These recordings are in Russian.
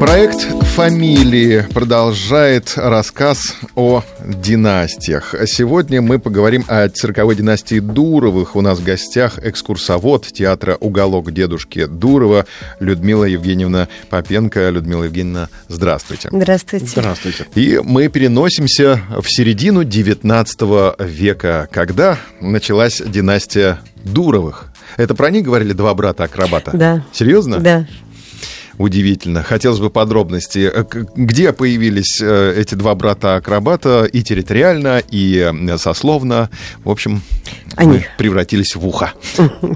Проект «Фамилии» продолжает рассказ о династиях. Сегодня мы поговорим о цирковой династии Дуровых. У нас в гостях экскурсовод театра «Уголок дедушки Дурова» Людмила Евгеньевна Попенко. Людмила Евгеньевна, здравствуйте. Здравствуйте. Здравствуйте. И мы переносимся в середину XIX века, когда началась династия Дуровых. Это про них говорили два брата-акробата? Да. Серьезно? Да. Удивительно. Хотелось бы подробности. Э, где появились э, эти два брата-акробата и территориально, и э, сословно? В общем, Они. превратились в ухо.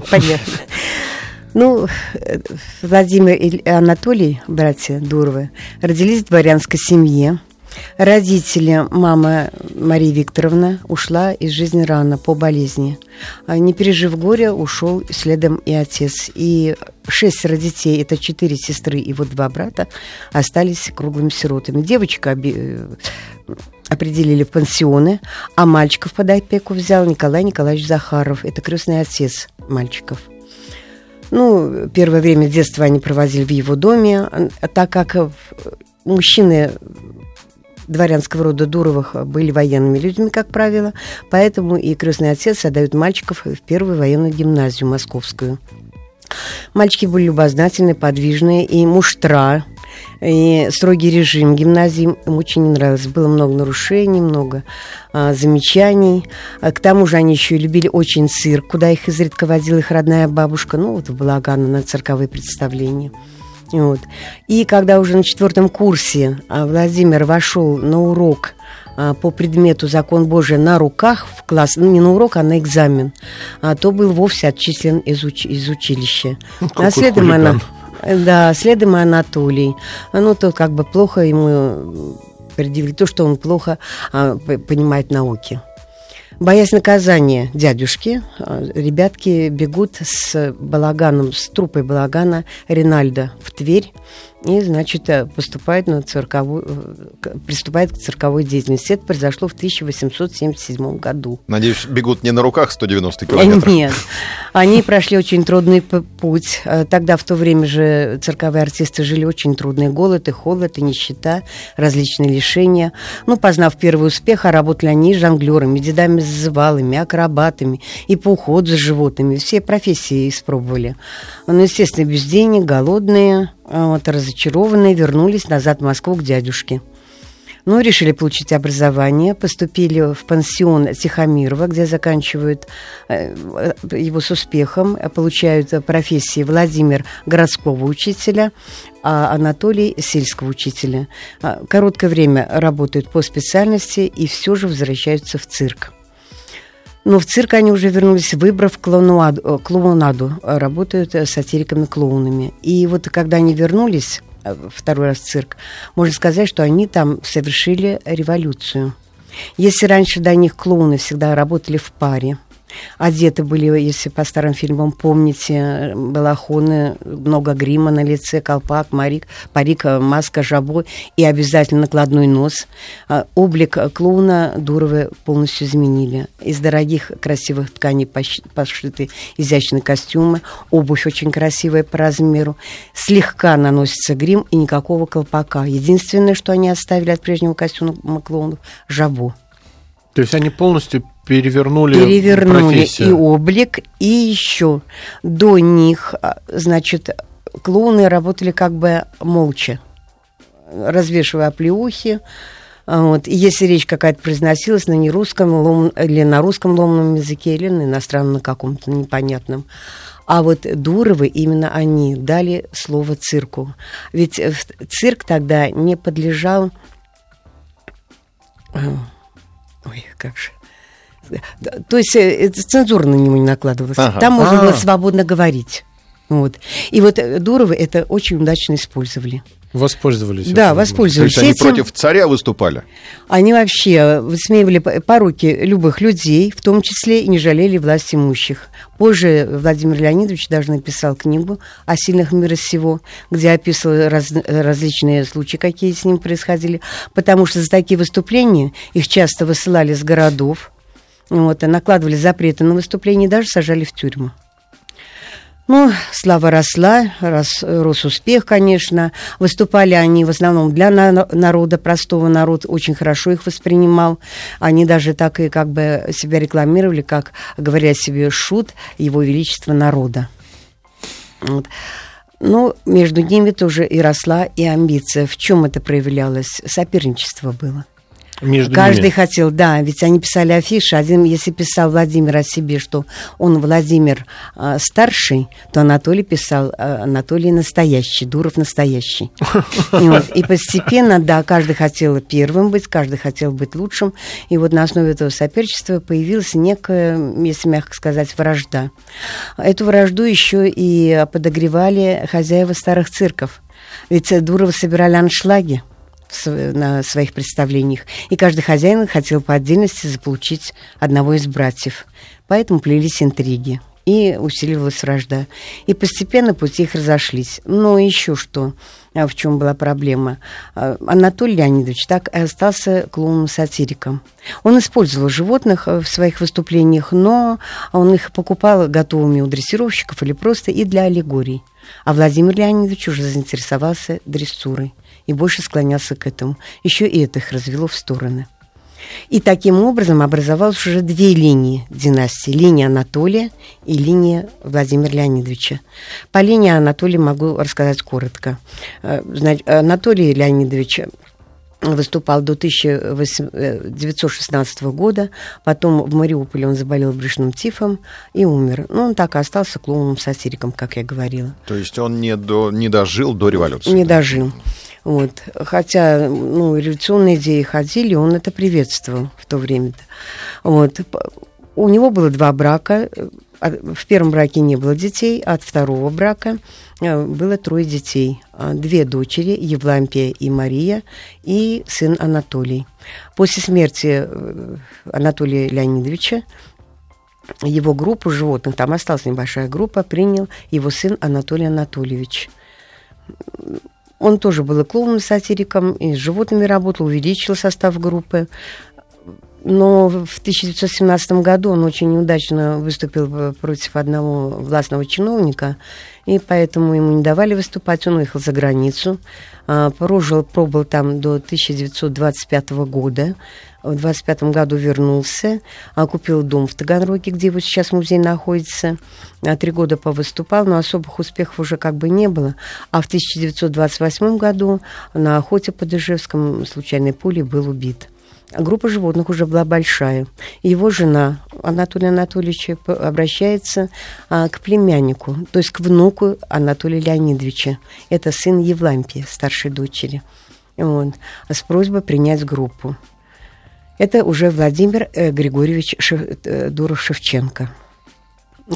Понятно. Ну, Владимир и Анатолий, братья Дуровы, родились в дворянской семье. Родители, мама Мария Викторовна ушла из жизни рано по болезни. А не пережив горе, ушел следом и отец. И шестеро детей, это четыре сестры и вот два брата, остались круглыми сиротами. Девочка э, определили в пансионы, а мальчиков под опеку взял Николай Николаевич Захаров. Это крестный отец мальчиков. Ну, первое время детства они проводили в его доме, так как мужчины дворянского рода Дуровых были военными людьми, как правило, поэтому и крестный отец отдают мальчиков в первую военную гимназию московскую. Мальчики были любознательные, подвижные, и муштра, и строгий режим гимназии им очень не нравился. Было много нарушений, много а, замечаний. А, к тому же они еще и любили очень цирк, куда их изредка водила их родная бабушка, ну вот в Балагана на цирковые представления. Вот. И когда уже на четвертом курсе а, Владимир вошел на урок а, по предмету «Закон Божий» на руках в класс, ну, не на урок, а на экзамен, а то был вовсе отчислен из, уч- из училища. Ну, а следом, она, да, следом Анатолий. Ну, то как бы плохо ему предъявили то, что он плохо а, понимает науки. Боясь наказания дядюшки, э, ребятки бегут с балаганом, с трупой балагана Ринальда в Тверь и, значит, э, поступает на цирковую, э, приступает к цирковой деятельности. Это произошло в 1877 году. Надеюсь, бегут не на руках 190 километров? Нет. Они прошли очень трудный путь. Э, тогда, в то время же, цирковые артисты жили очень трудный голод и холод, и нищета, различные лишения. Ну, познав первый успех, а работали они жонглерами, дедами с завалами, акробатами и по уходу за животными. Все профессии испробовали. Ну, естественно, без денег, голодные, вот, разочарованные, вернулись назад в Москву к дядюшке. Ну, решили получить образование, поступили в пансион Тихомирова, где заканчивают э, его с успехом, получают профессии Владимир городского учителя, а Анатолий сельского учителя. А, короткое время работают по специальности и все же возвращаются в цирк. Но в цирк они уже вернулись, выбрав клоунаду, э, клоунаду э, работают э, сатириками-клоунами. И вот когда они вернулись, второй раз в цирк, можно сказать, что они там совершили революцию. Если раньше до них клоуны всегда работали в паре, Одеты были, если по старым фильмам помните, балахоны, много грима на лице, колпак, марик, парик, маска, жабо и обязательно накладной нос. А, облик клоуна Дуровы полностью изменили. Из дорогих красивых тканей пошиты изящные костюмы, обувь очень красивая по размеру. Слегка наносится грим и никакого колпака. Единственное, что они оставили от прежнего костюма клоунов – жабо. То есть они полностью перевернули, перевернули профессию. и облик, и еще до них, а, значит, клоуны работали как бы молча, развешивая оплеухи. А, вот. И если речь какая-то произносилась на нерусском лом, или на русском ломном языке, или на иностранном каком-то непонятном. А вот Дуровы, именно они дали слово цирку. Ведь цирк тогда не подлежал Ой, как же. То есть э, цензура на него не накладывалась. Ага. Там можно А-а-а. было свободно говорить. Вот. И вот э, Дуровы это очень удачно использовали. Воспользовались. Да, этим. То воспользовались есть они этим. против царя выступали? Они вообще высмеивали п- пороки любых людей, в том числе и не жалели власть имущих. Позже Владимир Леонидович даже написал книгу о сильных мира сего, где описывал раз- различные случаи, какие с ним происходили, потому что за такие выступления их часто высылали с городов, вот, и накладывали запреты на выступления даже сажали в тюрьму. Ну, слава росла, рос, рос успех, конечно. Выступали они в основном для на- народа, простого народ очень хорошо их воспринимал. Они даже так и как бы себя рекламировали, как говоря себе шут его величества народа. Вот. Ну, между ними тоже и росла и амбиция. В чем это проявлялось? Соперничество было. Между Каждый ними. хотел, да, ведь они писали афиши. Один, если писал Владимир о себе, что он Владимир а, старший, то Анатолий писал а, Анатолий настоящий, Дуров настоящий. И, вот, и постепенно, да, каждый хотел первым быть, каждый хотел быть лучшим. И вот на основе этого соперничества появилась некая, если мягко сказать, вражда. Эту вражду еще и подогревали хозяева старых цирков. Ведь э, Дуровы собирали аншлаги на своих представлениях. И каждый хозяин хотел по отдельности заполучить одного из братьев. Поэтому плелись интриги. И усиливалась вражда. И постепенно пути их разошлись. Но еще что, а, в чем была проблема. А, Анатолий Леонидович так и остался клоуном-сатириком. Он использовал животных э, в своих выступлениях, но он их покупал готовыми у дрессировщиков или просто и для аллегорий. А Владимир Леонидович уже заинтересовался дрессурой и больше склонялся к этому. Еще и это их развело в стороны. И таким образом образовалось уже две линии династии. Линия Анатолия и линия Владимира Леонидовича. По линии Анатолия могу рассказать коротко. Э, Значит, Анатолий Леонидович выступал до 1916 года. Потом в Мариуполе он заболел брюшным тифом и умер. Ну, он так и остался клоуном-сатириком, как я говорила. То есть он не, до, не дожил до революции? Не дожил. Вот. Хотя ну, революционные идеи ходили, он это приветствовал в то время-то. Вот. П- У него было два брака. А В первом браке не было детей, а от второго брака э, было трое детей. А, Две дочери, Евлампия и Мария, и сын Анатолий. После смерти э, Анатолия Леонидовича его группу животных, там осталась небольшая группа, принял его сын Анатолий Анатольевич. Он тоже был и клоуном-сатириком, и с животными работал, увеличил состав группы. Но в 1917 году он очень неудачно выступил против одного властного чиновника, и поэтому ему не давали выступать. Он уехал за границу, а, прожил, пробыл там до 1925 года. В 25 году вернулся, купил дом в Таганроге, где вот сейчас музей находится. А, Три года повыступал, но особых успехов уже как бы не было. А в 1928 году на охоте под Ижевском случайной пулей был убит. Группа животных уже была большая. Его жена Анатолия Анатольевича обращается а, к племяннику, то есть к внуку Анатолия Леонидовича. Это сын Евлампия, старшей дочери. Вот, с просьбой принять группу. Это уже Владимир э, Григорьевич э, Дуров-Шевченко.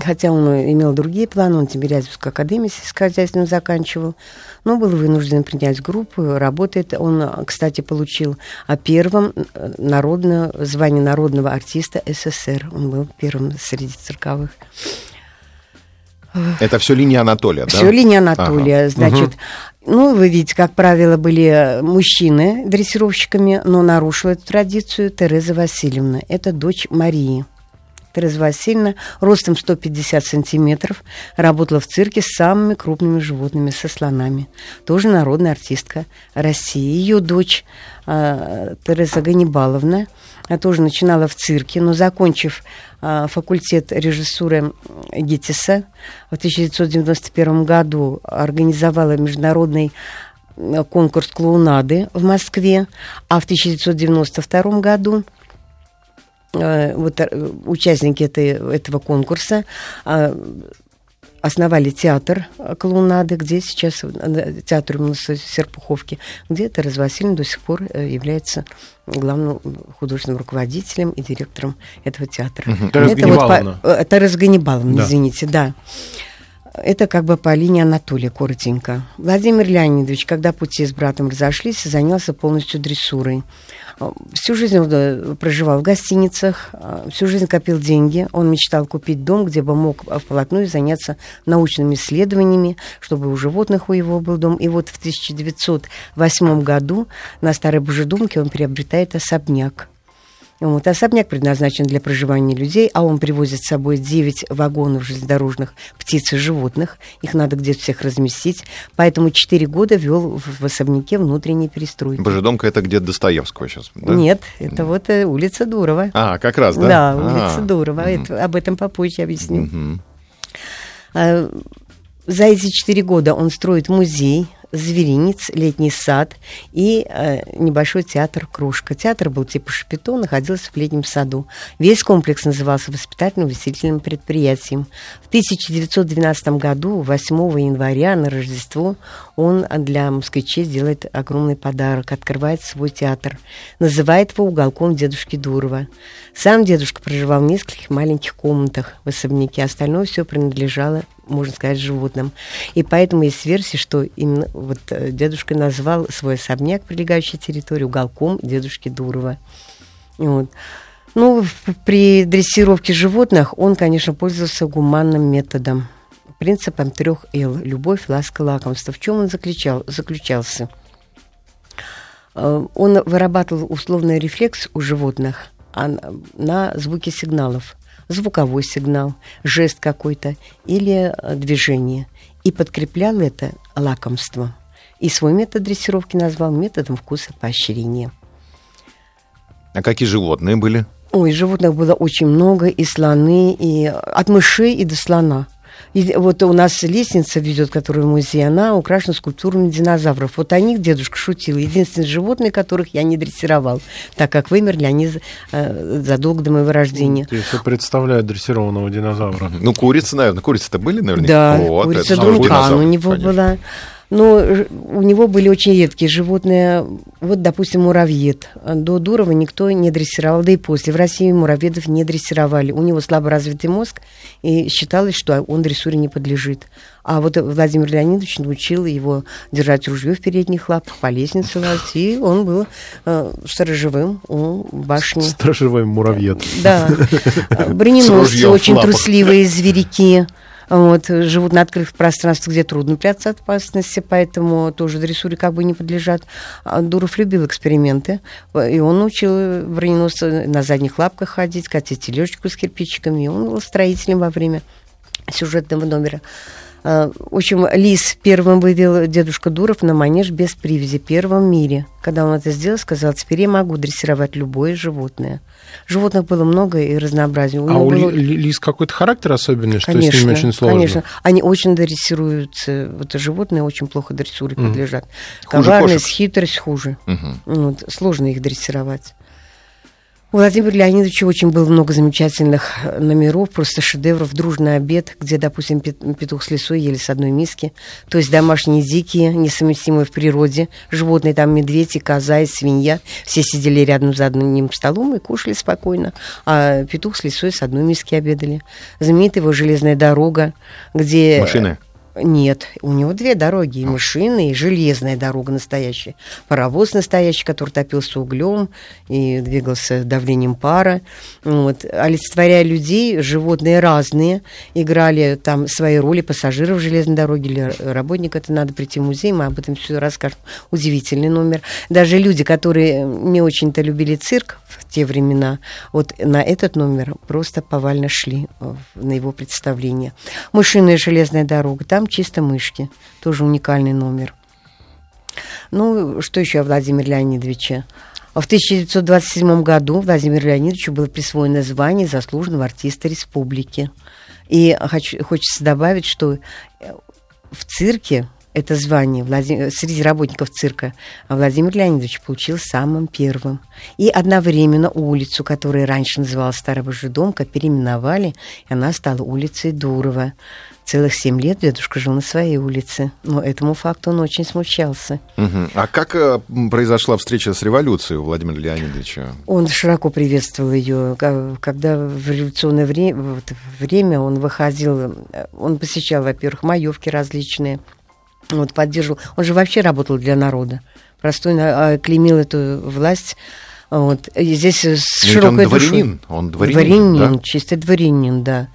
Хотя он имел другие планы, он Тимирязевскую академию сельскохозяйственную заканчивал, но был вынужден принять группу, работает. Он, кстати, получил первым э, народное, звание народного артиста СССР. Он был первым среди цирковых. Это все линия Анатолия, да? Все линия Анатолия. Значит, ну, вы видите, как правило, были мужчины дрессировщиками, но нарушила эту традицию Тереза Васильевна. Это дочь Марии. Тереза Васильевна ростом 150 сантиметров, работала в цирке с самыми крупными животными, со слонами. Тоже народная артистка России. Ее дочь а, Тереза Ганнибаловна а, тоже начинала в цирке, но закончив а, факультет режиссуры ГИТИСа в 1991 году организовала международный конкурс клоунады в Москве, а в 1992 году вот э, участники этой, этого конкурса а, основали театр э, клоунады, где сейчас э, театр у нас в Серпуховке, где Тереза Васильевна до сих пор э, является главным художественным руководителем и директором этого театра. Тереза Это вот по- Ганнибаловна. э, Тереза Ганнибаловна, Да. извините, да. Это как бы по линии Анатолия, коротенько. Владимир Леонидович, когда пути с братом разошлись, занялся полностью дрессурой. Всю жизнь он э, проживал в гостиницах, э, всю жизнь копил деньги. Он мечтал купить дом, где бы мог вплотную заняться научными исследованиями, чтобы у животных у его был дом. И вот в 1908 году на Старой Божедумке он приобретает особняк. Вот, особняк предназначен для проживания людей, а он привозит с собой 9 вагонов железнодорожных птиц и животных. Их надо где-то всех разместить. Поэтому 4 года вел в особняке внутренней перестройки. Божедомка это где Достоевского сейчас, да? Нет, это вот э, улица Дурова. А, как раз, да? Да, улица а, Дурова. Угу. Это, об этом попозже объясню. Угу. А, за эти четыре года он строит музей, зверинец, летний сад и э, небольшой театр «Кружка». Театр был типа шапито, находился в летнем саду. Весь комплекс назывался воспитательно-увеселительным предприятием. В 1912 году, 8 января, на Рождество, он для москвичей делает огромный подарок, открывает свой театр. Называет его «Уголком дедушки Дурова». Сам дедушка проживал в нескольких маленьких комнатах в особняке, остальное все принадлежало можно сказать, животным. И поэтому есть версия, что именно вот э, дедушка назвал свой особняк, прилегающий территорию, уголком дедушки Дурова. Вот. Ну, при дрессировке животных он, конечно, пользовался гуманным методом, принципом трех Л – любовь, ласка, лакомство. В чем он заключал, заключался? Э, он вырабатывал условный рефлекс у животных а на звуки сигналов звуковой сигнал, жест какой-то или э, движение. И подкреплял это лакомством. И свой метод дрессировки назвал методом вкуса поощрения. А какие животные были? Ой, животных было очень много, и слоны, и от мышей и до слона – и вот у нас лестница ведет, которая в музей, она украшена скульптурами динозавров. Вот о них дедушка шутил. Единственные животные, которых я не дрессировал, так как вымерли они э, задолго до моего рождения. Я себе представляю дрессированного динозавра. Ну, курицы, наверное. Курицы-то были, наверное? Да, вот, курица Дункан у него конечно. была. Но у него были очень редкие животные. Вот, допустим, муравьед. До Дурова никто не дрессировал, да и после. В России муравьедов не дрессировали. У него слабо развитый мозг, и считалось, что он дрессуре не подлежит. А вот Владимир Леонидович научил его держать ружье в передних лапах, по лестнице лазить, и он был э, сторожевым у башни. Сторожевой муравьед. Да. Броненосцы очень трусливые зверики вот, живут на открытых пространствах, где трудно прятаться от опасности, поэтому тоже дрессуре как бы не подлежат. А Дуров любил эксперименты, и он научил броненосца на задних лапках ходить, катить тележечку с кирпичиками, и он был строителем во время сюжетного номера. А, в общем, лис первым вывел дедушка Дуров на манеж без привязи, первом в мире. Когда он это сделал, сказал, теперь я могу дрессировать любое животное. Животных было много и разнообразие. У а у было... лис какой-то характер особенный, что конечно, с ними очень сложно? Конечно, они очень дрессируются. Вот животные очень плохо дрессуре mm. подлежат. Коварность, хитрость хуже. Угу. Вот, сложно их дрессировать. У Владимира Леонидовича очень было много замечательных э, номеров, просто шедевров. «Дружный обед», где, допустим, петух с лисой ели с одной миски. То есть домашние дикие, несовместимые в природе. Животные там медведь и коза и свинья. Все сидели рядом за одним столом и кушали спокойно. А петух с лисой с одной миски обедали. Знаменитая его «Железная дорога», где... Машины? Нет, у него две дороги, и машины, и железная дорога настоящая. Паровоз настоящий, который топился углем и двигался давлением пара. Вот. Олицетворяя людей, животные разные, играли там свои роли пассажиров железной дороги или работник. Это надо прийти в музей, мы об этом все расскажем. Удивительный номер. Даже люди, которые не очень-то любили цирк в те времена, вот на этот номер просто повально шли на его представление. Мышиная железная дорога, там чисто мышки. Тоже уникальный номер. Ну, что еще о Владимире Леонидовиче? В 1927 году Владимиру Леонидовичу было присвоено звание заслуженного артиста республики. И хочу, хочется добавить, что в цирке это звание Владим... среди работников цирка Владимир Леонидович получил самым первым. И одновременно улицу, которая раньше называлась Старая Божедомка, переименовали, и она стала улицей Дурова. Целых семь лет дедушка жил на своей улице. Но этому факту он очень смущался. Угу. А как э, произошла встреча с революцией у Владимира Леонидовича? Он широко приветствовал ее. Когда в революционное время, вот, время он выходил, он посещал, во-первых, маевки различные, вот, поддерживал. Он же вообще работал для народа. Простой а, клеймил эту власть вот. И здесь с Но широкой он дворянин, душой. он дворянин, дворянин да? чистый дворянин, да.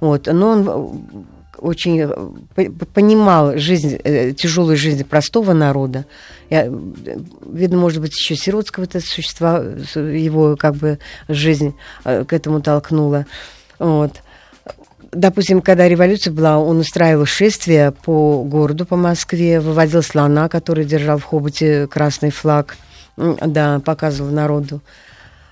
Вот. Но он очень э, понимал жизнь, э, тяжелую жизнь простого народа. Я, видно, может быть, еще сиротского это существа, его как бы жизнь э, к этому толкнула. Вот. Допустим, когда революция была, он устраивал шествие по городу, по Москве, выводил слона, который держал в хоботе красный флаг – да, показывал народу.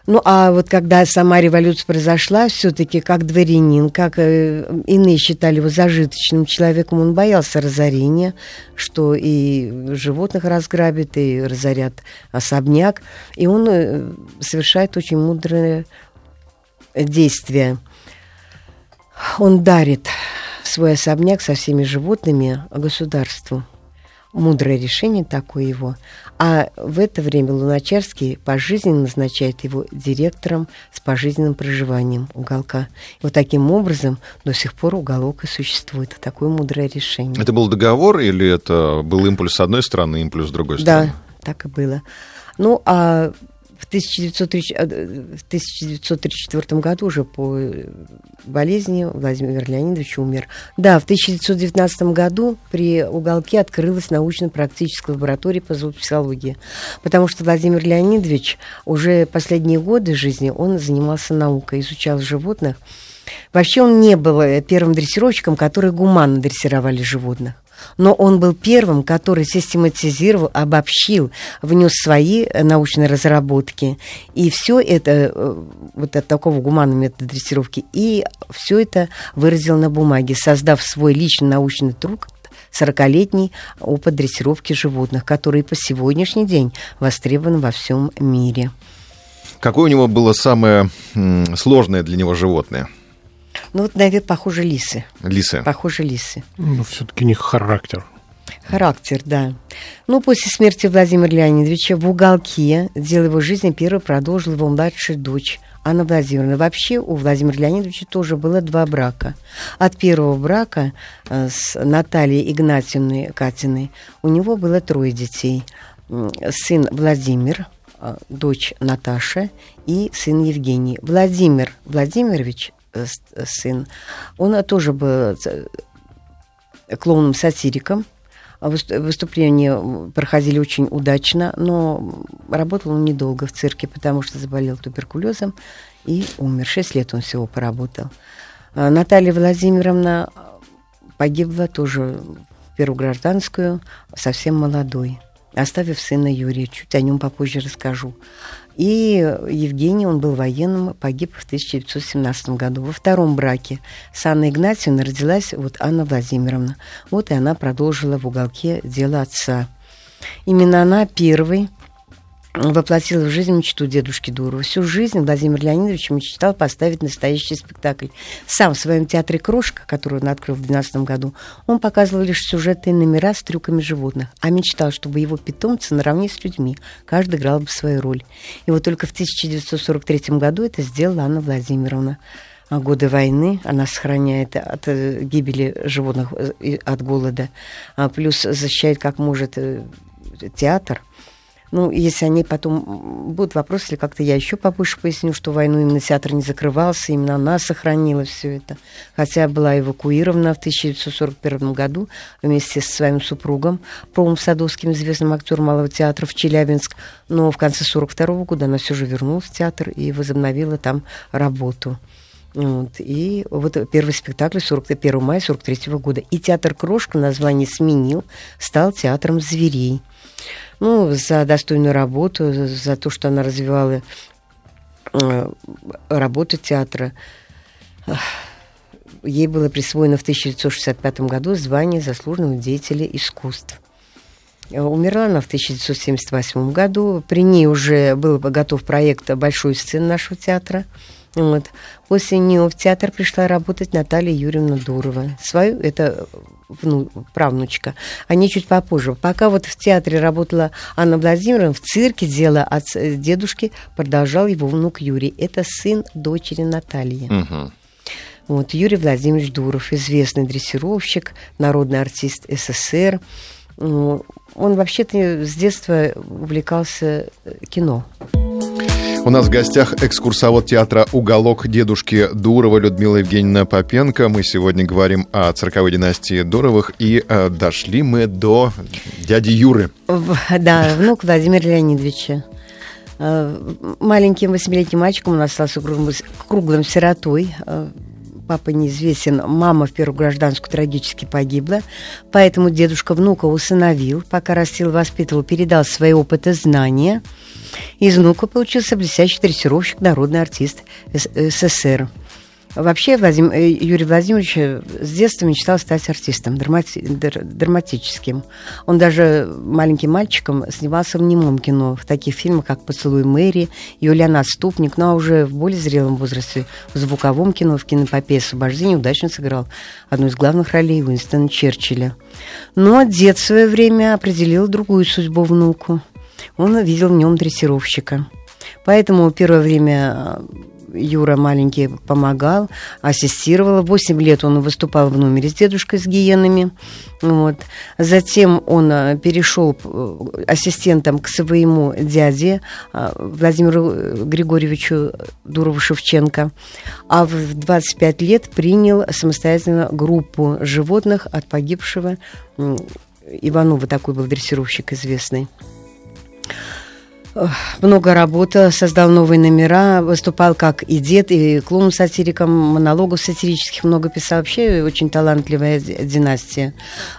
Ну, а вот когда сама революция произошла, все-таки как дворянин, как э, иные считали его зажиточным человеком, он боялся разорения, что и животных разграбит, и разорят особняк. И он э, совершает очень мудрое действие. Он дарит свой особняк со всеми животными государству мудрое решение такое его. А в это время Луначарский пожизненно назначает его директором с пожизненным проживанием уголка. И вот таким образом до сих пор уголок и существует. Такое мудрое решение. Это был договор или это был импульс с одной стороны, импульс с другой стороны? Да, так и было. Ну, а в 1934 э, году уже по болезни Владимир Леонидович умер. Да, в 1919 году при уголке открылась научно-практическая лаборатория по зоопсихологии, потому что Владимир Леонидович уже последние годы жизни он занимался наукой, изучал животных. Вообще он не был э, первым дрессировщиком, который гуманно дрессировали животных но он был первым, который систематизировал, обобщил, внес свои э, научные разработки. И все это, э, вот от такого гуманного метода дрессировки, и все это выразил на бумаге, создав свой личный научный труд, 40-летний опыт дрессировки животных, который по сегодняшний день востребован во всем мире. Какое у него было самое сложное для него животное? Ну, вот, наверное, похоже лисы. Лисы. Похоже лисы. Ну, все-таки не характер. Характер, да. Ну, после смерти Владимира Леонидовича в уголке дело его жизни первой продолжила его младшая дочь Анна Владимировна. Вообще у Владимира Леонидовича тоже было два брака. От первого брака э, с Натальей Игнатьевной Катиной у него было трое детей. Сын Владимир, э, дочь Наташа и сын Евгений. Владимир Владимирович сын, он тоже был э, клоуном-сатириком. Выступления проходили очень удачно, но работал он недолго в цирке, потому что заболел туберкулезом и умер. Шесть лет он всего поработал. А Наталья Владимировна погибла тоже в Первую гражданскую, совсем молодой, оставив сына Юрия. Чуть о нем попозже расскажу. И Евгений, он был военным, погиб в 1917 году. Во втором браке с Анной Игнатьевной родилась вот Анна Владимировна. Вот и она продолжила в уголке дело отца. Именно она первый воплотил в жизнь мечту дедушки Дурова. Всю жизнь Владимир Леонидович мечтал поставить настоящий спектакль. Сам в своем театре «Крошка», который он открыл в 2012 году, он показывал лишь сюжеты и номера с трюками животных, а мечтал, чтобы его питомцы наравне с людьми, каждый играл бы свою роль. И вот только в 1943 году это сделала Анна Владимировна а годы войны, она сохраняет от э, гибели животных, э, от голода, а плюс защищает как может э, театр – ну, если они потом будут вопросы, или как-то я еще побольше поясню, что войну именно театр не закрывался, именно она сохранила все это. Хотя была эвакуирована в 1941 году вместе со своим супругом, Промом Садовским, известным актером Малого театра в Челябинск. Но в конце 1942 года она все же вернулась в театр и возобновила там работу. Вот. И вот первый спектакль 41 мая 43 года. И театр Крошка название сменил, стал театром зверей ну, за достойную работу, за то, что она развивала э, работу театра. Ей было присвоено в 1965 году звание заслуженного деятеля искусств. Умерла она в 1978 году. При ней уже был готов проект большой сцены нашего театра. Вот. После нее в театр пришла работать Наталья Юрьевна Дурова. Свою, это вну, правнучка. Они чуть попозже. Пока вот в театре работала Анна Владимировна, в цирке дело от дедушки продолжал его внук Юрий. Это сын дочери Натальи. Угу. Вот, Юрий Владимирович Дуров, известный дрессировщик, народный артист СССР. Он вообще-то с детства увлекался кино. У нас в гостях экскурсовод театра «Уголок» дедушки Дурова Людмила Евгеньевна Попенко. Мы сегодня говорим о цирковой династии Дуровых, и э, дошли мы до дяди Юры. Да, внук Владимира Леонидовича. Э, маленьким восьмилетним мальчиком он остался круглым, круглым сиротой. Э, папа неизвестен, мама в Первую гражданскую трагически погибла, поэтому дедушка внука усыновил, пока растил, воспитывал, передал свои опыты, знания – из внука получился блестящий дрессировщик, народный артист СССР. Вообще Владим, э, Юрий Владимирович э, с детства мечтал стать артистом драмати, драматическим. Он даже маленьким мальчиком снимался в немом кино, в таких фильмах, как «Поцелуй Мэри», «Юлиан Отступник», ну а уже в более зрелом возрасте в звуковом кино, в кинопопее «Освобождение» удачно сыграл одну из главных ролей Уинстона Черчилля. Но дед в свое время определил другую судьбу внуку – он видел в нем дрессировщика. Поэтому первое время э, Юра маленький помогал, ассистировал. Восемь лет он выступал в номере с дедушкой с гиенами. Вот. Затем он э, перешел э, ассистентом к своему дяде Владимиру Григорьевичу Дурову-Шевченко. А в 25 лет принял самостоятельно группу животных от погибшего Иванова, такой был дрессировщик известный много работал, создал новые номера, выступал как и дед, и клоун-сатириком, монологов сатирических много писал. Вообще очень талантливая династия.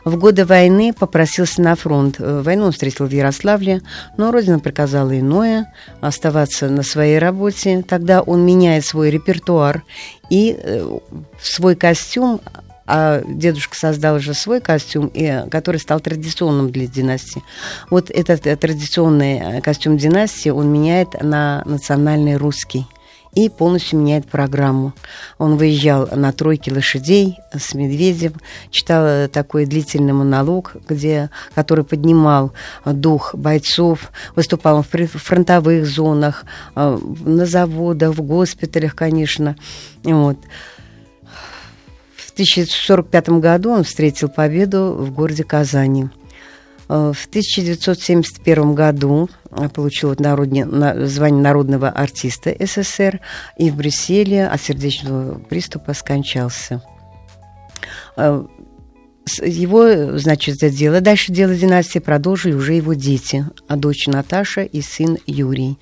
В годы войны попросился на фронт. Э, войну он встретил в Ярославле, но Родина приказала иное, оставаться на своей работе. Тогда он меняет свой репертуар и э, свой костюм а дедушка создал уже свой костюм, и, который стал традиционным для династии. Вот этот э, традиционный э, костюм династии он меняет на национальный русский и полностью меняет программу. Он выезжал на тройке лошадей с Медведем, читал э, такой длительный монолог, где, который поднимал дух бойцов, выступал в фронтовых зонах, на заводах, в госпиталях, конечно. Вот. В 1945 году он встретил победу в городе Казани. Э, в 1971 году получил народне, звание народного артиста СССР и в Брюсселе от сердечного приступа скончался. Его, значит, за дело, дальше дело династии продолжили уже его дети, а дочь Наташа и сын Юрий.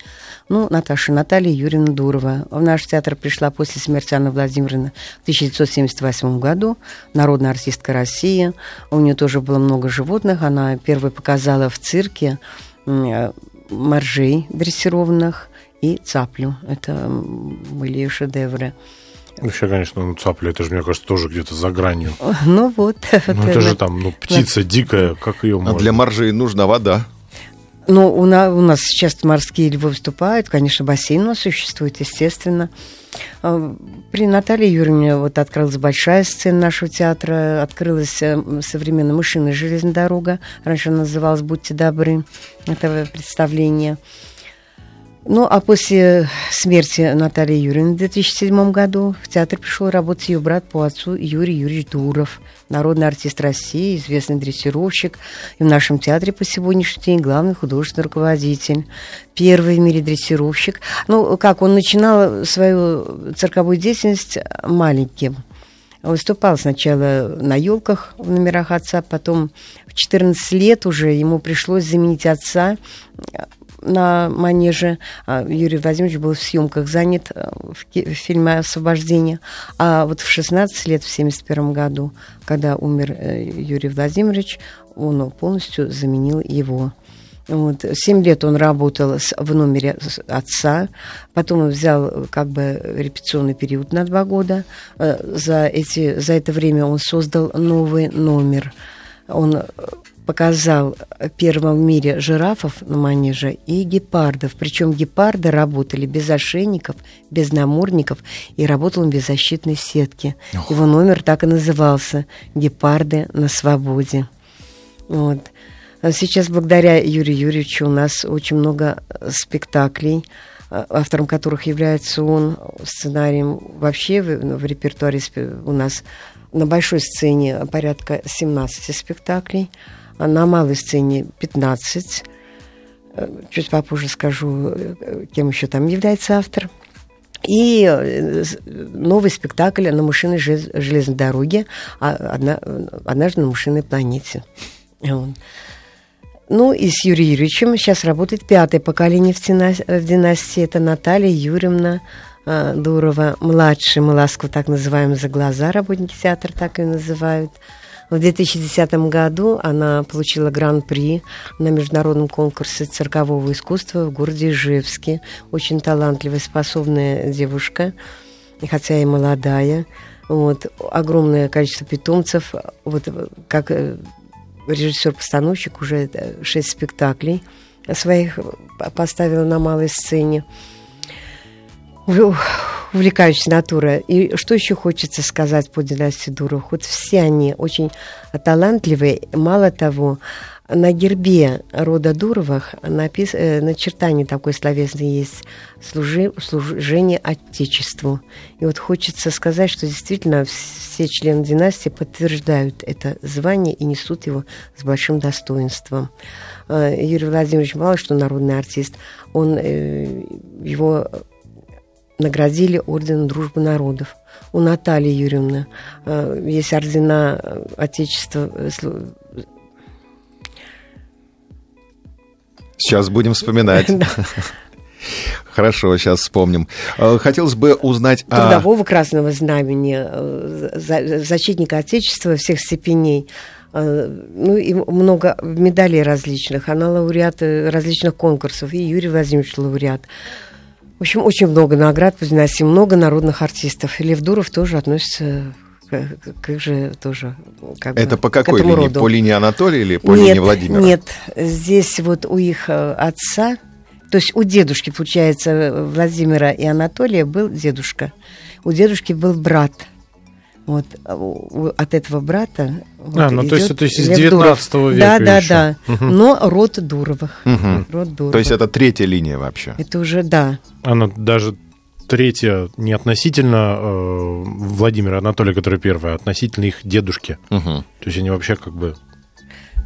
Ну, Наташа Наталья Юрьевна Дурова. В наш театр пришла после смерти Анны Владимировны в 1978 году. Народная артистка России. У нее тоже было много животных. Она первой показала в цирке э, моржей дрессированных и цаплю. Это были шедевры. Вообще, конечно, ну, цапля, это же, мне кажется, тоже где-то за гранью. Ну вот. Ну это же там, ну, птица дикая, как ее можно... А для моржей нужна вода. Ну, у нас, у нас сейчас морские львы выступают, конечно, бассейн у нас существует, естественно. А, при Наталье Юрьевне вот открылась большая сцена нашего театра, открылась э, современная мышиная железная дорога, раньше она называлась «Будьте добры», это представление. Ну, а после смерти Натальи Юрьевны в 2007 году в театр пришел работать ее брат по отцу Юрий Юрьевич Дуров, народный артист России, известный дрессировщик, и в нашем театре по сегодняшний день главный художественный руководитель, первый в мире дрессировщик. Ну, как, он начинал свою цирковую деятельность маленьким, выступал сначала на елках в номерах отца, потом в 14 лет уже ему пришлось заменить отца на манеже. А Юрий Владимирович был в съемках занят э, в фильме «Освобождение». А вот в 16 лет, в 71 году, когда умер э, Юрий Владимирович, он полностью заменил его. Вот. Семь лет он работал в номере отца, потом он взял как бы репетиционный период на два года. Э, за, эти, за это время он создал новый номер – Он показал первым в мире жирафов на манеже и гепардов. Причем гепарды работали без ошейников, без намордников, и работал он без защитной сетки. Ох. Его номер так и назывался «Гепарды на свободе». Вот. А сейчас благодаря Юрию Юрьевичу у нас очень много спектаклей, а, автором которых является он, сценарием вообще в, в репертуаре у нас на большой сцене порядка 17 спектаклей – на малой сцене 15. Э, чуть попозже скажу, э, кем еще там является автор. И э, новый спектакль на мышиной железной дороге, а однажды на мышиной планете. Ну и с Юрием Юрьевичем сейчас работает пятое поколение в династии. Это Наталья Юрьевна Дурова, младший, мы ласково так называем за глаза, работники театра так и называют. В 2010 году она получила гран-при на международном конкурсе циркового искусства в городе Ижевске. Очень талантливая, способная девушка, хотя и молодая. Вот, огромное количество питомцев. Вот, как э, режиссер-постановщик уже э, шесть спектаклей своих поставила на малой сцене увлекающая натура. И что еще хочется сказать по династии Дуров? Вот все они очень талантливые. Мало того, на гербе рода Дуровых напис... э, начертание такое словесное есть служи... служение Отечеству. И вот хочется сказать, что действительно все члены династии подтверждают это звание и несут его с большим достоинством. Э, Юрий Владимирович мало что народный артист, он э, его наградили орденом Дружбы народов. У Натальи Юрьевны э, есть ордена э, Отечества. Э, сейчас будем вспоминать. Хорошо, сейчас вспомним. Хотелось бы узнать о... Трудового Красного Знамени, защитника Отечества всех степеней. Ну и много медалей различных. Она лауреат различных конкурсов. И Юрий Владимирович лауреат. В общем, очень много наград династии, много народных артистов. И Лев Дуров тоже относится как же тоже как Это бы, по какой линии? Роду. По линии Анатолия или по нет, линии Владимира? Нет, здесь вот у их э, отца, то есть у дедушки, получается, Владимира и Анатолия был дедушка. У дедушки был брат – вот от этого брата. Вот, а, ну то есть это из 19 века. Да, да, еще. да. Угу. Но род Дуровых. Угу. Род Дуровых. То есть это третья линия вообще. Это уже да. Она даже третья не относительно э, Владимира Анатолия, который первый, а относительно их дедушки. Угу. То есть они вообще как бы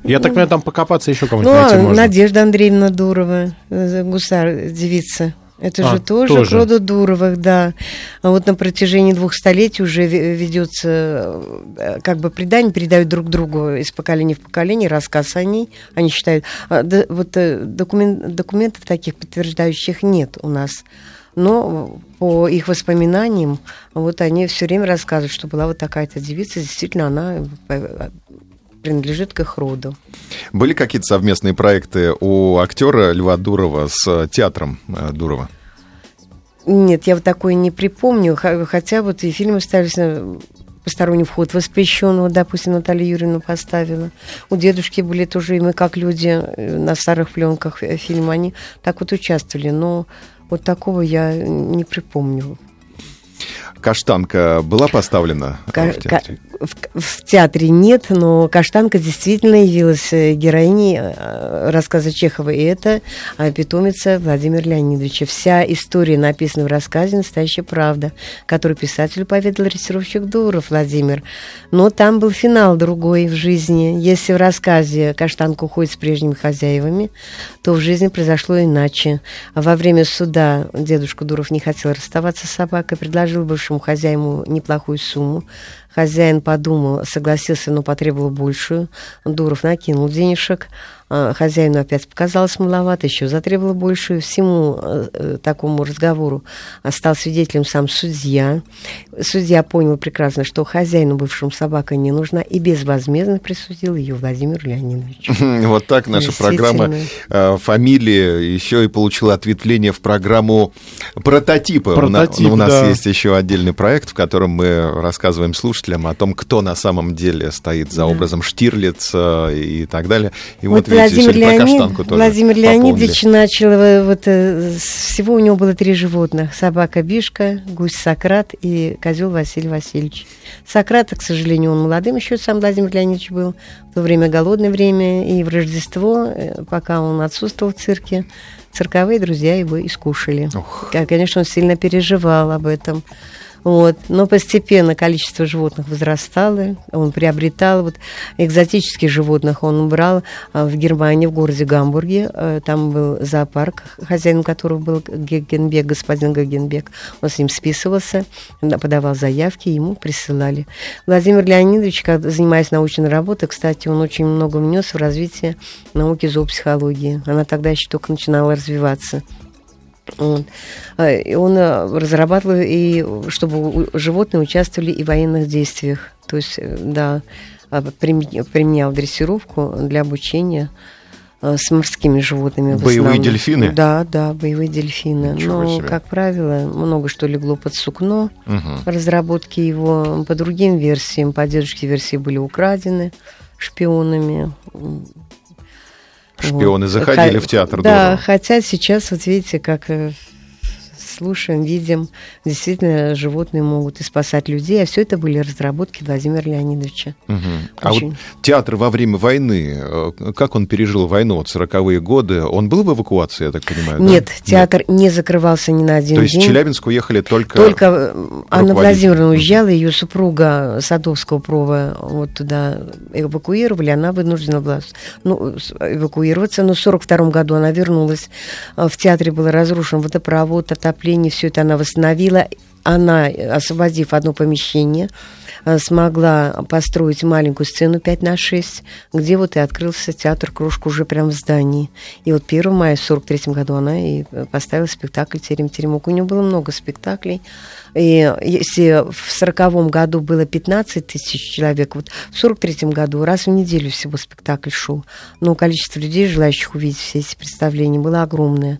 я так понимаю, там покопаться еще кому-нибудь ну, найти можно. Надежда Андреевна Дурова, э, гусар, девица. Это а, же тоже, тоже. рода Дуровых, да. А вот на протяжении двух столетий уже ведется, э, как бы предание передают друг другу из поколения в поколение, рассказ о ней. Они считают, а, да, вот э, документ, документов таких подтверждающих нет у нас. Но по их воспоминаниям, вот они все время рассказывают, что была вот такая-то девица, действительно, она э, принадлежит к их роду. Были какие-то совместные проекты у актера Льва Дурова с театром э, Дурова? Нет, я вот такое не припомню, хотя вот и фильмы ставились на посторонний вход воспрещен, вот, допустим, Наталья Юрьевна поставила. У дедушки были тоже, и мы как люди э, на старых пленках э, фильма, они так вот участвовали, но вот такого я не припомню. Каштанка была поставлена Ка- в театре? В, в театре нет, но Каштанка действительно явилась э, героиней э, рассказа Чехова, и это э, питомица Владимира Леонидовича. Вся история написана в рассказе «Настоящая правда», который писателю поведал рисировщик Дуров Владимир. Но там был финал другой в жизни. Если в рассказе Каштанка уходит с прежними хозяевами, то в жизни произошло иначе. Во время суда дедушка Дуров не хотел расставаться с собакой, предложил бывшему хозяину неплохую сумму. Хозяин подумал, согласился, но потребовал большую. Дуров накинул денежек, хозяину опять показалось маловато, еще затребовало больше. Всему э, э, такому разговору стал свидетелем сам судья. Судья понял прекрасно, что хозяину бывшему собака не нужна, и безвозмездно присудил ее Владимиру Леонидовичу. Вот так наша программа э, «Фамилия» еще и получила ответвление в программу «Прототипы». Прототип, у нас да. есть еще отдельный проект, в котором мы рассказываем слушателям о том, кто на самом деле стоит за образом Штирлица и так далее. И вот, вот Владимир, Леонид, Владимир Леонидович пополнили. начал, вот, э, всего у него было три животных. Собака Бишка, гусь Сократ и козел Василий Васильевич. Сократ, к сожалению, он молодым еще сам Владимир Леонидович был. В то время голодное время и в Рождество, э, пока он отсутствовал в цирке, цирковые друзья его искушали. Ка- Конечно, он сильно переживал об этом. Вот. Но постепенно количество животных возрастало, он приобретал вот, экзотических животных. Он брал а, в Германии, в городе Гамбурге. э, Там был зоопарк, хозяином которого был Гегенбек, господин Гегенбек. Он с ним списывался, да, подавал заявки, ему присылали. Владимир Леонидович, занимаясь научной работой, кстати, он очень много внес в развитие науки зоопсихологии. Она тогда еще только начинала развиваться. А, И он а, разрабатывал, и чтобы животные участвовали и в военных действиях. То есть, э, да, а, приме- применял дрессировку для обучения а, с морскими животными. Боевые дельфины? Да, да, боевые дельфины. Ничего Но, себе. как правило, много что легло под сукно Мгм. разработки его. По другим версиям, по дедушке версии были украдены шпионами. Шпионы Вот. заходили Ха- в театр Да, Дурова. хотя сейчас, вот видите, как э, слушаем, видим, действительно животные могут и спасать людей, а все это были разработки Владимира Леонидовича. Мгм. А вот Очень. театр во время войны, э, как он пережил войну, вот 40-е годы, он был в эвакуации, я так понимаю? да? Нет, театр не закрывался ни на один То есть в день. Челябинск уехали только... Только э, Анна. Владимировна уезжала, ее супруга Садовского прова вот туда эвакуировали, она вынуждена была ну, эвакуироваться, но в 1942 году она вернулась. А В театре был разрушен водопровод, отопление, все это она восстановила. Она, освободив одно помещение, э, смогла построить маленькую сцену 5 на 6, где вот и открылся театр «Кружка» уже прямо в здании. И вот 1 мая в 43 году она и э, поставила спектакль «Терем Теремок». У нее было много спектаклей. И если в 40 году было 15 тысяч человек, вот в 43 году раз в неделю всего спектакль шел. Но количество людей, желающих увидеть все эти представления, было огромное.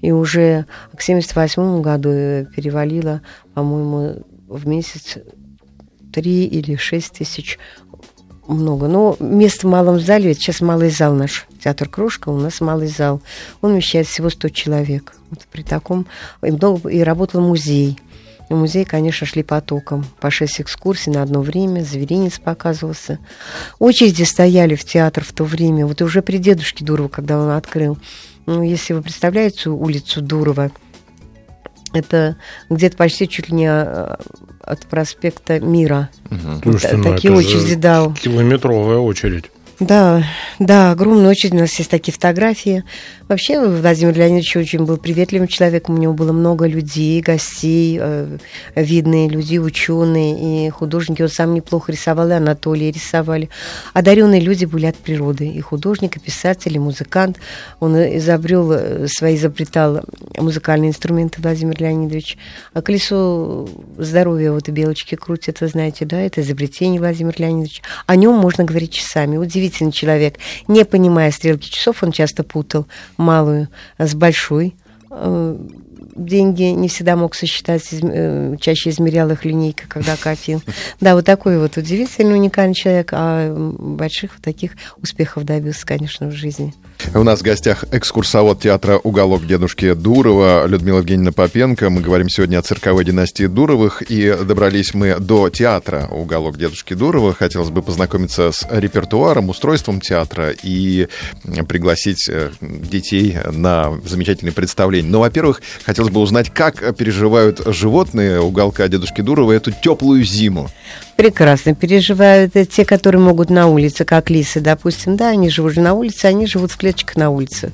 И уже к 78 году э, перевалило, по-моему, в месяц 3 или 6 тысяч много. Но мест в малом зале, ведь сейчас малый зал наш, театр Кружка, у нас малый зал. Он вмещает всего 100 человек. Вот при таком... И, много, и работал музей. И музей, конечно, шли потоком. По шесть экскурсий на одно время, зверинец показывался. Очереди стояли в театр в то время. Вот уже при дедушке Дурова, когда он открыл. Ну, если вы представляете улицу Дурова, это где-то почти чуть ли не а, от проспекта Мира. Слушайте, ну такие очереди, да. Километровая очередь. Да, да, огромная очередь. У нас есть такие фотографии. Вообще, Владимир Леонидович очень был приветливым человеком. У него было много людей, гостей, э, видные люди, ученые и художники. Он сам неплохо рисовал, и Анатолий рисовали. Одаренные люди были от природы. И художник, и писатель, и музыкант. Он изобрел, э, свои изобретал музыкальные инструменты Владимир Леонидович. А колесо здоровья, вот и белочки крутят, вы знаете, да, это изобретение Владимира Леонидовича. О нем можно говорить часами. Удивительный человек. Не понимая стрелки часов, он часто путал малую с большой. Деньги не всегда мог сосчитать, изм- э, чаще измерял их линейкой, когда копил. Да, вот такой вот удивительный, уникальный человек, а больших вот таких успехов добился, конечно, в жизни. У нас в гостях экскурсовод театра «Уголок дедушки Дурова» Людмила Евгеньевна Попенко. Мы говорим сегодня о цирковой династии Дуровых. И добрались мы до театра «Уголок дедушки Дурова». Хотелось бы познакомиться с репертуаром, устройством театра и пригласить э, детей на замечательные представления. Но, во-первых, хотелось бы узнать, как переживают животные «Уголка дедушки Дурова» эту теплую зиму. Прекрасно переживают э, те, которые могут на улице, как лисы, допустим, да, они живут же на улице, они живут в клеточках на улице.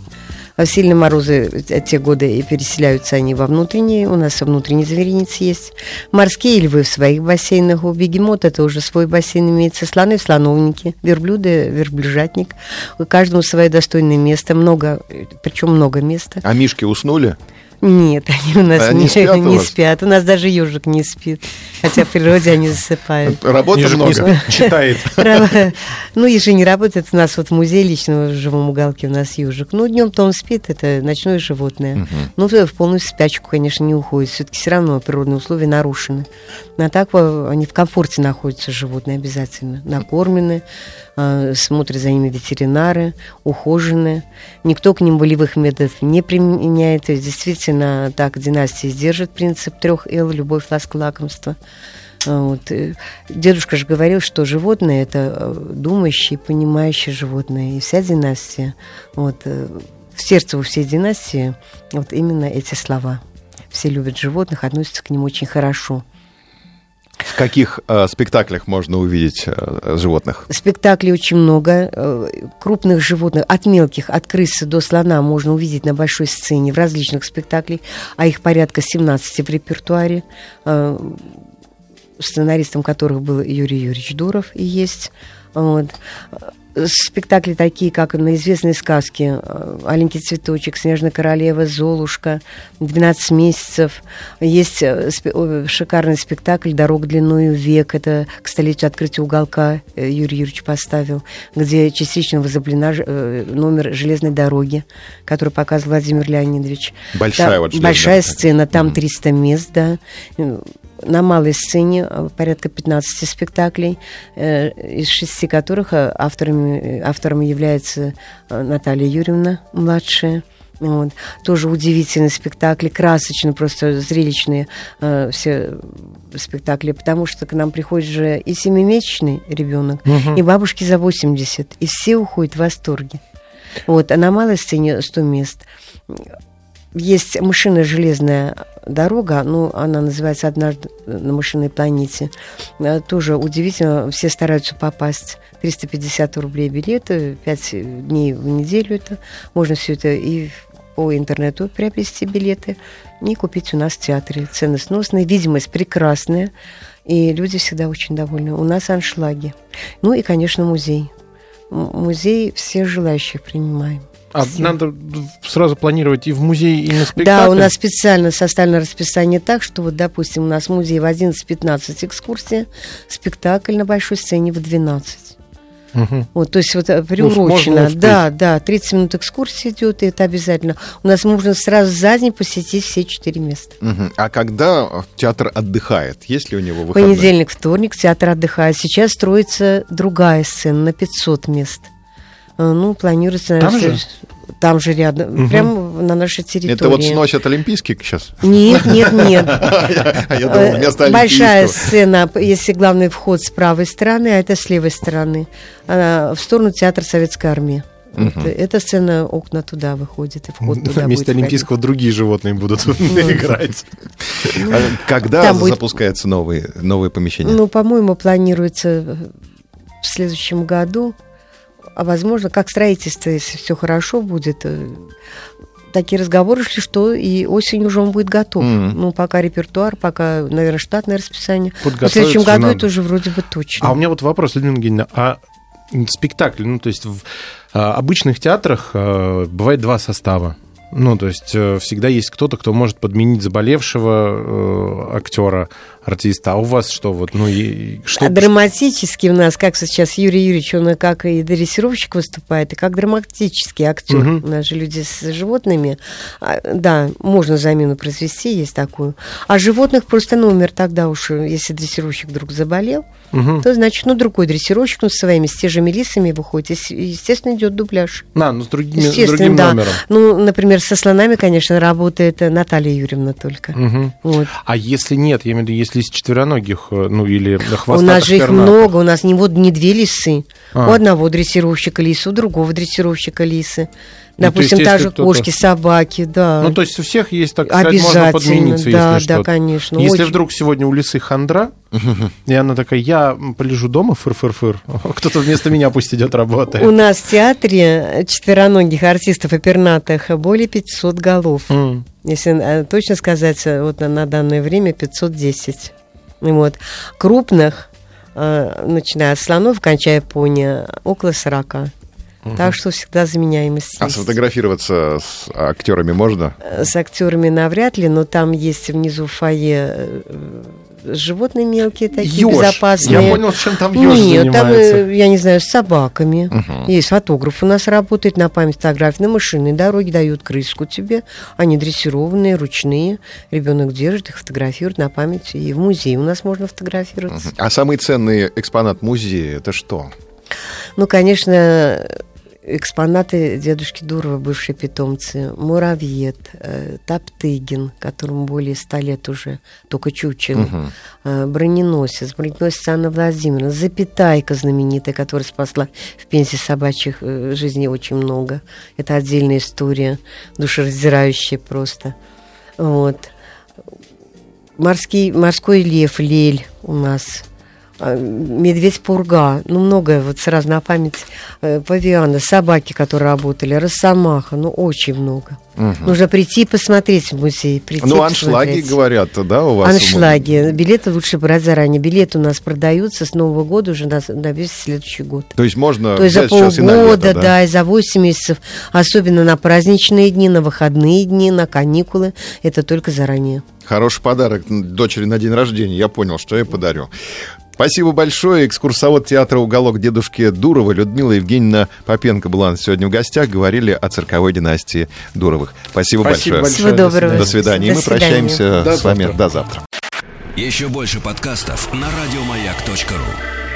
В сильные морозы те годы и переселяются они во внутренние. У нас внутренний зверинец есть. Морские львы в своих бассейнах. У бегемота тоже свой бассейн имеется. Слоны в слоновнике. Верблюды, верблюжатник. У каждому свое достойное место. Много, причем много места. А мишки уснули? Нет, они у нас Они не, спят у не вас? спят. У нас даже ежик не спит. Хотя в природе они засыпают. Работы Ежик не много. спит, читает. Ну, ежи не работает. У нас вот музей личного в живом уголке у нас ежик. Ну, днем-то он спит, это ночное животное. Ну, в полную спячку, конечно, не уходит. Все-таки все равно природные условия нарушены. А так они в комфорте находятся, животные обязательно. Накормлены, смотрят за ними ветеринары, ухожены. Никто к ним болевых методов не применяет. И действительно, так династия сдержит принцип трех Л, любовь, ласка, лакомство. А, Вот. э, Дедушка же говорил, что животное это э, думающие, понимающие животное. И вся династия, вот, э, в сердце у всей династии вот именно эти слова. Все любят животных, относятся к ним очень хорошо. В каких э, спектаклях можно увидеть э, животных? Спектаклей очень много. э, Крупных животных, от мелких, от крысы до слона можно увидеть на большой сцене в различных спектаклях, а их порядка 17 в репертуаре, э, сценаристом которых был Юрий Юрьевич Дуров и есть. Вот. Спектакли такие, как на известной сказке э, «Аленький цветочек», «Снежная королева», «Золушка», «12 месяцев». Есть э, шикарный спектакль «Дорог длиною век». Это к столетию открытия уголка э, Юрий Юрьевич поставил, где частично э, номер железной дороги, который показывал Владимир Леонидович. Большая Там вот Большая дорога. сцена, там 300 мест, да. На малой сцене э, порядка 15 спектаклей, э, из шести которых э, авторами, э, автором является Наталья Юрьевна, младшая. Вот. Тоже удивительные спектакли, красочные, просто зрелищные э, все спектакли, потому что к нам приходит же и семимесячный ребенок, и бабушки за 80, и все уходят в восторге. Вот, а на малой сцене 100 мест. Есть машина «Железная дорога», ну, она называется «Однажды на машинной планете». Э, Тоже удивительно, все стараются попасть. 350 рублей билеты, 5 дней в неделю это. Можно все это и по интернету приобрести билеты и купить у нас в театре. Цены сносные, видимость прекрасная, и люди всегда очень довольны. У нас аншлаги. Ну и, конечно, музей. Музей все желающих принимаем. А Все. надо сразу планировать и в музей, и на спектакль? Да, у нас специально составлено расписание так, что вот, допустим, у нас музей в 11-15 экскурсия, спектакль на большой сцене в 12. Мгм. Вот, то есть вот э, можно приурочено. да, да, 30 минут экскурсии идет, и это обязательно. У нас можно сразу за день посетить все четыре места. Мгм. А когда театр отдыхает? Есть ли у него выходные? Понедельник, вторник, театр отдыхает. Сейчас строится другая сцена на 500 мест. Э, Ну, планируется... Там наверное, же? Там же рядом, Мгм. прямо на нашей территории. Это вот сносят Олимпийский сейчас? Нет, нет, нет. А я думал, вместо Э, Большая сцена, если главный вход с правой стороны, а это с левой стороны, в сторону театра Советской Армии. Мгм. Эта сцена, окна туда выходит, и вход туда Вместо будет Олимпийского другие животные будут играть. А Когда запускается новые, новые помещения? входить. Ну, по-моему, планируется в следующем году, а возможно, как строительство, если все хорошо будет, э, такие разговоры шли, что и осенью уже он будет готов. Мгм. Ну, пока репертуар, пока, наверное, штатное расписание. В следующем году надо. это уже вроде бы точно. А у меня вот вопрос, Людмила Евгеньевна, а спектакль, ну, то есть в а, обычных театрах а, бывает два состава. Ну, то есть э, всегда есть кто-то, кто может подменить заболевшего э, актера, артиста. А у вас что вот, ну, и, что, А драматически у нас, как сейчас Юрий Юрьевич, он и как и дрессировщик выступает, и как драматический актер. Мгм. У нас же люди с животными. А, да, можно замену произвести, есть такую. А животных просто номер тогда уж, если дрессировщик вдруг заболел, Мгм. то значит, ну, другой дрессировщик, ну, со своими, с те же мелиссами выходит, естественно, идет дубляж. На, ну, с другими, Естественно, другим да. номером. Ну, например, со слонами, конечно, работает Наталья Юрьевна только. Мгм. Вот. А если нет, я имею в виду, если из четвероногих, э, ну, или У хвостатых нас же их пернатых? много, у нас не вот не две лисы. А. У одного дрессировщика лисы, у другого дрессировщика лисы. Допустим, та же кошки, собаки, да. Ну, то есть у всех есть, так сказать, можно подмениться, да, если да, что. конечно. Если очень. вдруг сегодня у лисы хандра, и она такая, я полежу дома, фыр-фыр-фыр, кто-то вместо меня пусть идет работать. У нас в театре четвероногих артистов и пернатых более 500 голов. Если э, точно сказать, э, вот на, на данное время 510. Вот. Крупных, э, начиная от слонов, кончая пони, около 40. Так что всегда заменяемость А есть. сфотографироваться с актерами можно? С актерами навряд ли, но там есть внизу фойе э, животные мелкие такие, Ёж. безопасные. Я понял, чем там еж Нет, там, занимается. э, я не знаю, с собаками. Есть фотограф у нас работает на память фотографий. На машинной дороге дают крыску тебе. Они дрессированные, ручные. Ребенок держит их, фотографирует на память. И в музее у нас можно фотографироваться. А самый ценный экспонат музея это что? Ну, конечно, экспонаты дедушки Дурова, бывшие питомцы. Муравьед, э, Топтыгин, которому более ста лет уже, только чучело. Э, броненосец, броненосец Анна Владимировна, Запятайка знаменитая, которая спасла в пенсии собачьих э, жизней очень много. Это отдельная история, душераздирающая просто. Вот. Морский, морской лев, лель у нас. А, Медведь Пурга, ну многое вот сразу на память э, павианы, собаки, которые работали, росомаха, ну очень много. Нужно прийти и посмотреть в музей. Прийти Ну, аншлаги, посмотреть. говорят, да, у вас? Аншлаги. Билеты лучше брать заранее. Билеты у нас продаются с Нового года уже на, на весь следующий год. То есть можно То есть за сейчас и полгода, лето, да? и за 8 месяцев, особенно на праздничные дни, на выходные дни, на каникулы, это только заранее. Хороший подарок дочери на день рождения. Я понял, что я подарю. Спасибо большое. Экскурсовод театра «Уголок» дедушки Дурова Людмила Евгеньевна Попенко была сегодня в гостях. Говорили о цирковой династии Дуровых. Спасибо, Спасибо большое. большое. Всего доброго. До свидания. До мы свидания. прощаемся До с вами завтра. до завтра. Еще больше подкастов на радиомаяк.ру.